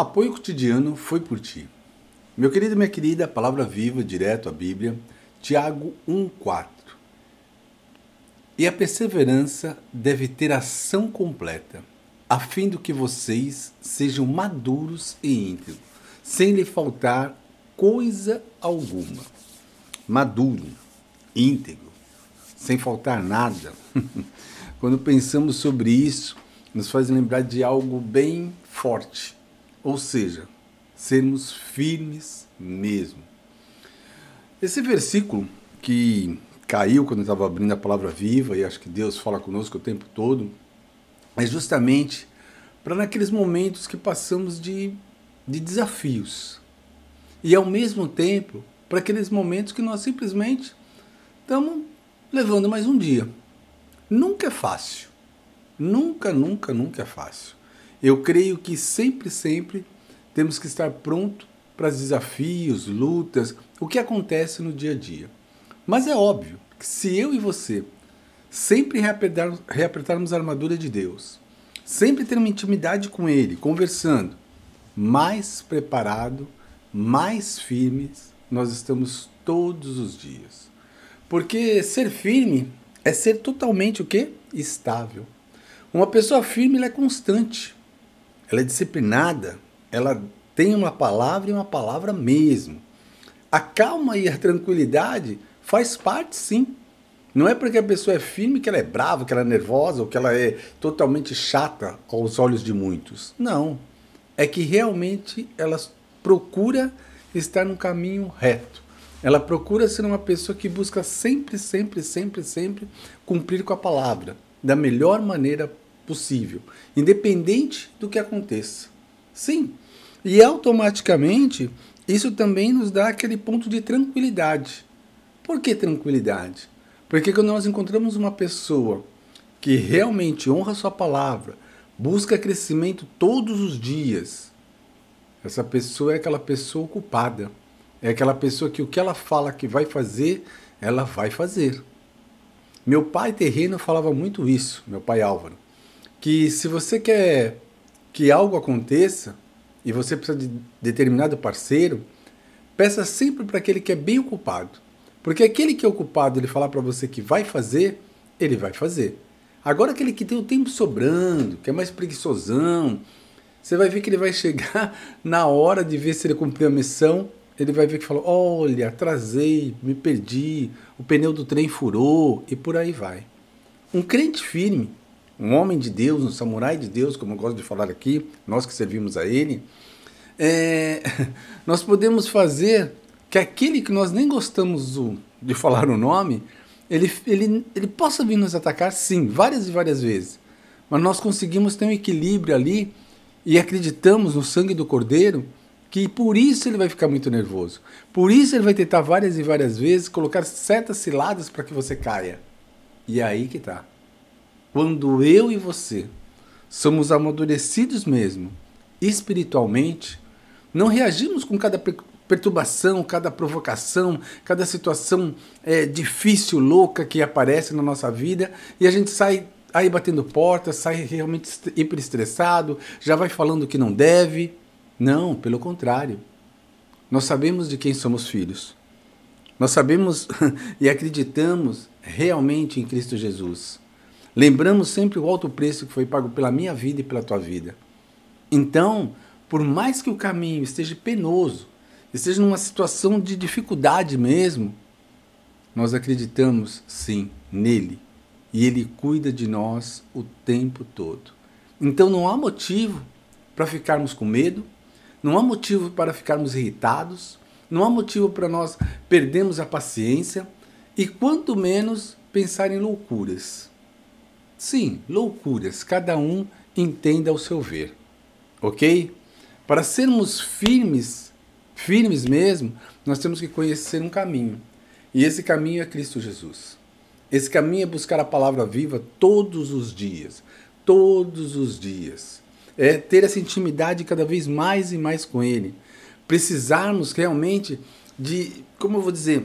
Apoio cotidiano foi por ti. Meu querido e minha querida, palavra viva, direto à Bíblia, Tiago 1,4. E a perseverança deve ter ação completa, a fim do que vocês sejam maduros e íntegros, sem lhe faltar coisa alguma. Maduro, íntegro, sem faltar nada. Quando pensamos sobre isso, nos faz lembrar de algo bem forte, ou seja, sermos firmes mesmo. Esse versículo que caiu quando eu estava abrindo a palavra viva, e acho que Deus fala conosco o tempo todo, é justamente para naqueles momentos que passamos de, de desafios. E ao mesmo tempo, para aqueles momentos que nós simplesmente estamos levando mais um dia. Nunca é fácil. Nunca, nunca, nunca é fácil. Eu creio que sempre, sempre temos que estar pronto para os desafios, lutas, o que acontece no dia a dia. Mas é óbvio que se eu e você sempre reapertarmos, reapertarmos a armadura de Deus, sempre ter uma intimidade com Ele, conversando, mais preparado, mais firmes nós estamos todos os dias. Porque ser firme é ser totalmente o quê? Estável. Uma pessoa firme é constante, ela é disciplinada, ela tem uma palavra e uma palavra mesmo. A calma e a tranquilidade faz parte, sim. Não é porque a pessoa é firme que ela é brava, que ela é nervosa ou que ela é totalmente chata aos olhos de muitos. Não. É que realmente ela procura estar no caminho reto. Ela procura ser uma pessoa que busca sempre, sempre, sempre, sempre cumprir com a palavra da melhor maneira possível, independente do que aconteça. Sim, e automaticamente isso também nos dá aquele ponto de tranquilidade. Por que tranquilidade? Porque quando nós encontramos uma pessoa que realmente honra sua palavra, busca crescimento todos os dias, essa pessoa é aquela pessoa ocupada. É aquela pessoa que o que ela fala que vai fazer, ela vai fazer. Meu pai terreno falava muito isso, meu pai Álvaro, que se você quer que algo aconteça, e você precisa de determinado parceiro, peça sempre para aquele que é bem ocupado. Porque aquele que é ocupado, ele falar para você que vai fazer, ele vai fazer. Agora aquele que tem o tempo sobrando, que é mais preguiçosão, você vai ver que ele vai chegar na hora de ver se ele cumpriu a missão, ele vai ver que falou: "Olha, atrasei, me perdi, o pneu do trem furou" e por aí vai. Um crente firme, um homem de Deus, um samurai de Deus, como eu gosto de falar aqui, nós que servimos a Ele, é, nós podemos fazer que aquele que nós nem gostamos do, de falar o nome, ele, ele, ele possa vir nos atacar, sim, várias e várias vezes. Mas nós conseguimos ter um equilíbrio ali e acreditamos no sangue do Cordeiro, que por isso ele vai ficar muito nervoso. Por isso ele vai tentar várias e várias vezes colocar certas ciladas para que você caia. E é aí que está quando eu e você somos amadurecidos mesmo, espiritualmente, não reagimos com cada perturbação, cada provocação, cada situação é, difícil, louca que aparece na nossa vida e a gente sai aí batendo portas, sai realmente hiper estressado, já vai falando que não deve. Não, pelo contrário. Nós sabemos de quem somos filhos. Nós sabemos e acreditamos realmente em Cristo Jesus. Lembramos sempre o alto preço que foi pago pela minha vida e pela tua vida. Então, por mais que o caminho esteja penoso, esteja numa situação de dificuldade mesmo, nós acreditamos sim nele e ele cuida de nós o tempo todo. Então não há motivo para ficarmos com medo, não há motivo para ficarmos irritados, não há motivo para nós perdermos a paciência e quanto menos pensar em loucuras. Sim, loucuras, cada um entenda ao seu ver. Ok? Para sermos firmes, firmes mesmo, nós temos que conhecer um caminho. E esse caminho é Cristo Jesus. Esse caminho é buscar a palavra viva todos os dias. Todos os dias. É ter essa intimidade cada vez mais e mais com Ele. Precisarmos realmente de, como eu vou dizer,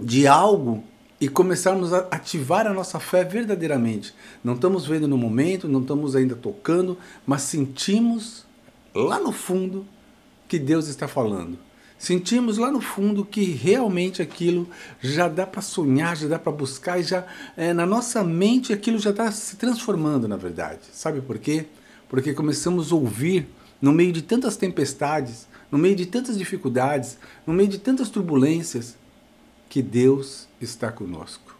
de algo e começarmos a ativar a nossa fé verdadeiramente. Não estamos vendo no momento, não estamos ainda tocando, mas sentimos lá no fundo que Deus está falando. Sentimos lá no fundo que realmente aquilo já dá para sonhar, já dá para buscar e já é, na nossa mente aquilo já está se transformando na verdade. Sabe por quê? Porque começamos a ouvir no meio de tantas tempestades, no meio de tantas dificuldades, no meio de tantas turbulências, que Deus está conosco.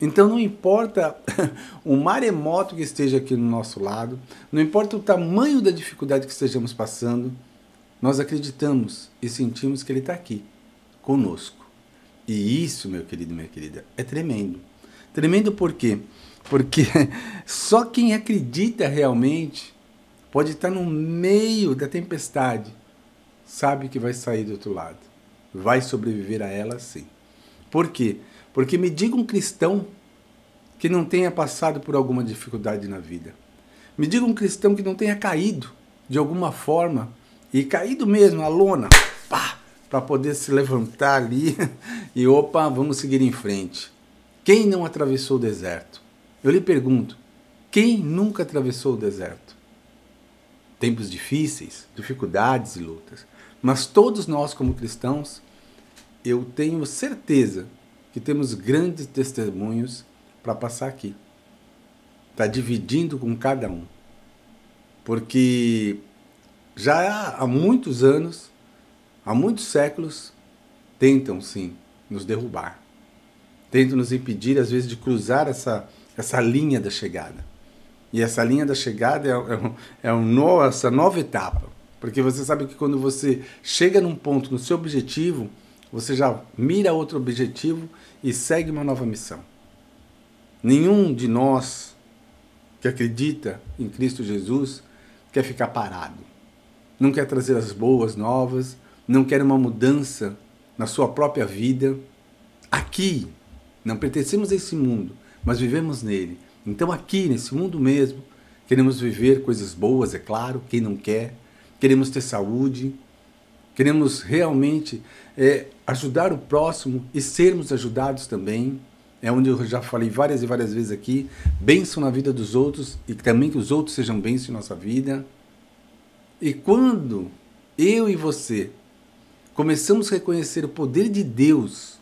Então não importa o maremoto que esteja aqui no nosso lado, não importa o tamanho da dificuldade que estejamos passando, nós acreditamos e sentimos que Ele está aqui, conosco. E isso, meu querido minha querida, é tremendo. Tremendo por quê? Porque só quem acredita realmente pode estar no meio da tempestade, sabe que vai sair do outro lado. Vai sobreviver a ela sim. Por quê? Porque me diga um cristão que não tenha passado por alguma dificuldade na vida. Me diga um cristão que não tenha caído de alguma forma e caído mesmo, a lona, para poder se levantar ali e opa, vamos seguir em frente. Quem não atravessou o deserto? Eu lhe pergunto, quem nunca atravessou o deserto? Tempos difíceis, dificuldades e lutas. Mas todos nós, como cristãos, eu tenho certeza que temos grandes testemunhos para passar aqui. Está dividindo com cada um. Porque já há muitos anos, há muitos séculos, tentam sim nos derrubar. Tentam nos impedir, às vezes, de cruzar essa, essa linha da chegada. E essa linha da chegada é, é, é um no, essa nova etapa. Porque você sabe que quando você chega num ponto, no seu objetivo, você já mira outro objetivo e segue uma nova missão. Nenhum de nós que acredita em Cristo Jesus quer ficar parado não quer trazer as boas novas, não quer uma mudança na sua própria vida. Aqui, não pertencemos a esse mundo, mas vivemos nele. Então, aqui, nesse mundo mesmo, queremos viver coisas boas, é claro, quem não quer, queremos ter saúde, queremos realmente é, ajudar o próximo e sermos ajudados também. É onde eu já falei várias e várias vezes aqui, bênção na vida dos outros e também que os outros sejam bênção em nossa vida. E quando eu e você começamos a reconhecer o poder de Deus,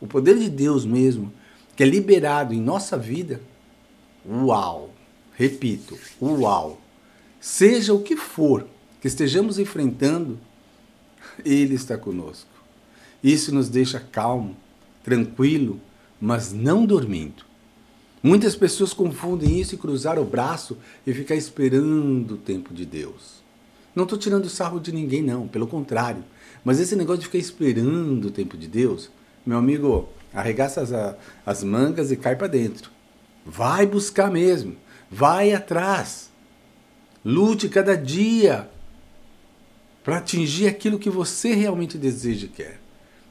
o poder de Deus mesmo, que é liberado em nossa vida, uau! Repito, uau! Seja o que for que estejamos enfrentando, Ele está conosco. Isso nos deixa calmo, tranquilo, mas não dormindo. Muitas pessoas confundem isso e cruzar o braço e ficar esperando o tempo de Deus. Não estou tirando sarro de ninguém, não, pelo contrário. Mas esse negócio de ficar esperando o tempo de Deus, meu amigo, arregaça as, as mangas e cai para dentro. Vai buscar mesmo. Vai atrás. Lute cada dia para atingir aquilo que você realmente deseja e quer.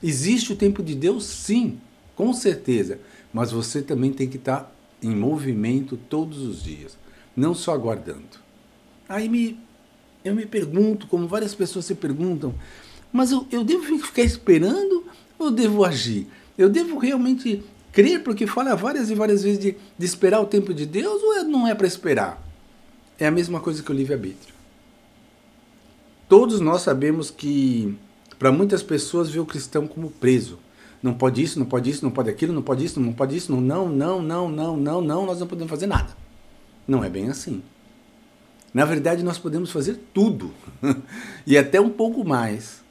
Existe o tempo de Deus, sim, com certeza. Mas você também tem que estar tá em movimento todos os dias, não só aguardando. Aí me eu me pergunto, como várias pessoas se perguntam, mas eu, eu devo ficar esperando ou devo agir? Eu devo realmente crer, porque fala várias e várias vezes de, de esperar o tempo de Deus ou é, não é para esperar? É a mesma coisa que o livre-arbítrio. Todos nós sabemos que, para muitas pessoas, vê o cristão como preso. Não pode isso, não pode isso, não pode aquilo, não pode isso, não pode isso, não, não, não, não, não, não, nós não podemos fazer nada. Não é bem assim. Na verdade, nós podemos fazer tudo e até um pouco mais.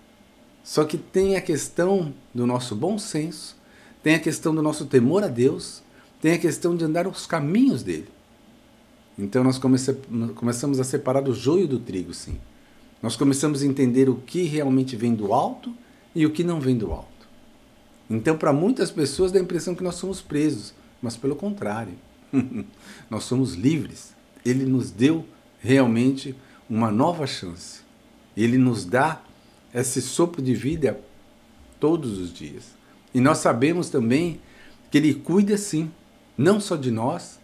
Só que tem a questão do nosso bom senso, tem a questão do nosso temor a Deus, tem a questão de andar os caminhos dele. Então nós começamos a separar o joio do trigo, sim. Nós começamos a entender o que realmente vem do alto e o que não vem do alto. Então, para muitas pessoas dá a impressão que nós somos presos, mas pelo contrário, nós somos livres. Ele nos deu realmente uma nova chance. Ele nos dá esse sopro de vida todos os dias. E nós sabemos também que Ele cuida sim, não só de nós,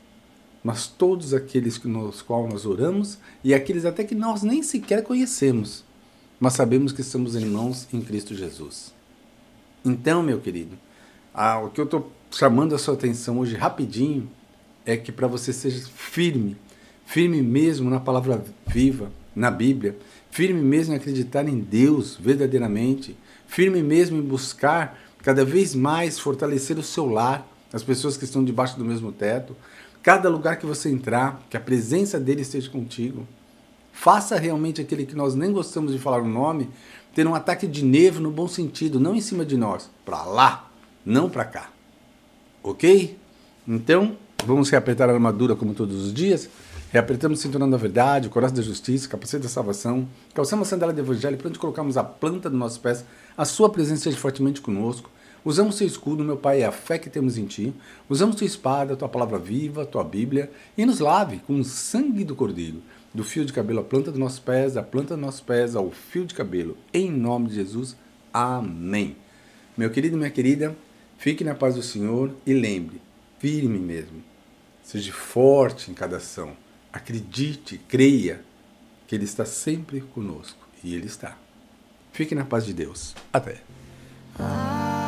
mas todos aqueles que nos qual nós oramos e aqueles até que nós nem sequer conhecemos, mas sabemos que somos irmãos em Cristo Jesus. Então, meu querido, o que eu estou chamando a sua atenção hoje rapidinho é que para você seja firme firme mesmo na palavra viva, na Bíblia, firme mesmo em acreditar em Deus verdadeiramente, firme mesmo em buscar cada vez mais fortalecer o seu lar, as pessoas que estão debaixo do mesmo teto, cada lugar que você entrar, que a presença dele esteja contigo. Faça realmente aquele que nós nem gostamos de falar o nome, ter um ataque de nervo no bom sentido, não em cima de nós, para lá, não para cá. Ok? Então, vamos reapertar a armadura como todos os dias. Reapertamos o cinturão da verdade, o coração da justiça, capacete da salvação. Calçamos a sandália do evangelho para onde colocamos a planta dos nossos pés. A sua presença seja fortemente conosco. Usamos seu escudo, meu Pai, é a fé que temos em Ti. Usamos tua espada, tua palavra viva, tua Bíblia. E nos lave com o sangue do Cordeiro. Do fio de cabelo à planta dos nossos pés, da planta dos nossos pés ao fio de cabelo. Em nome de Jesus. Amém. Meu querido e minha querida, fique na paz do Senhor e lembre, firme mesmo. Seja forte em cada ação Acredite, creia que Ele está sempre conosco. E Ele está. Fique na paz de Deus. Até. Ah.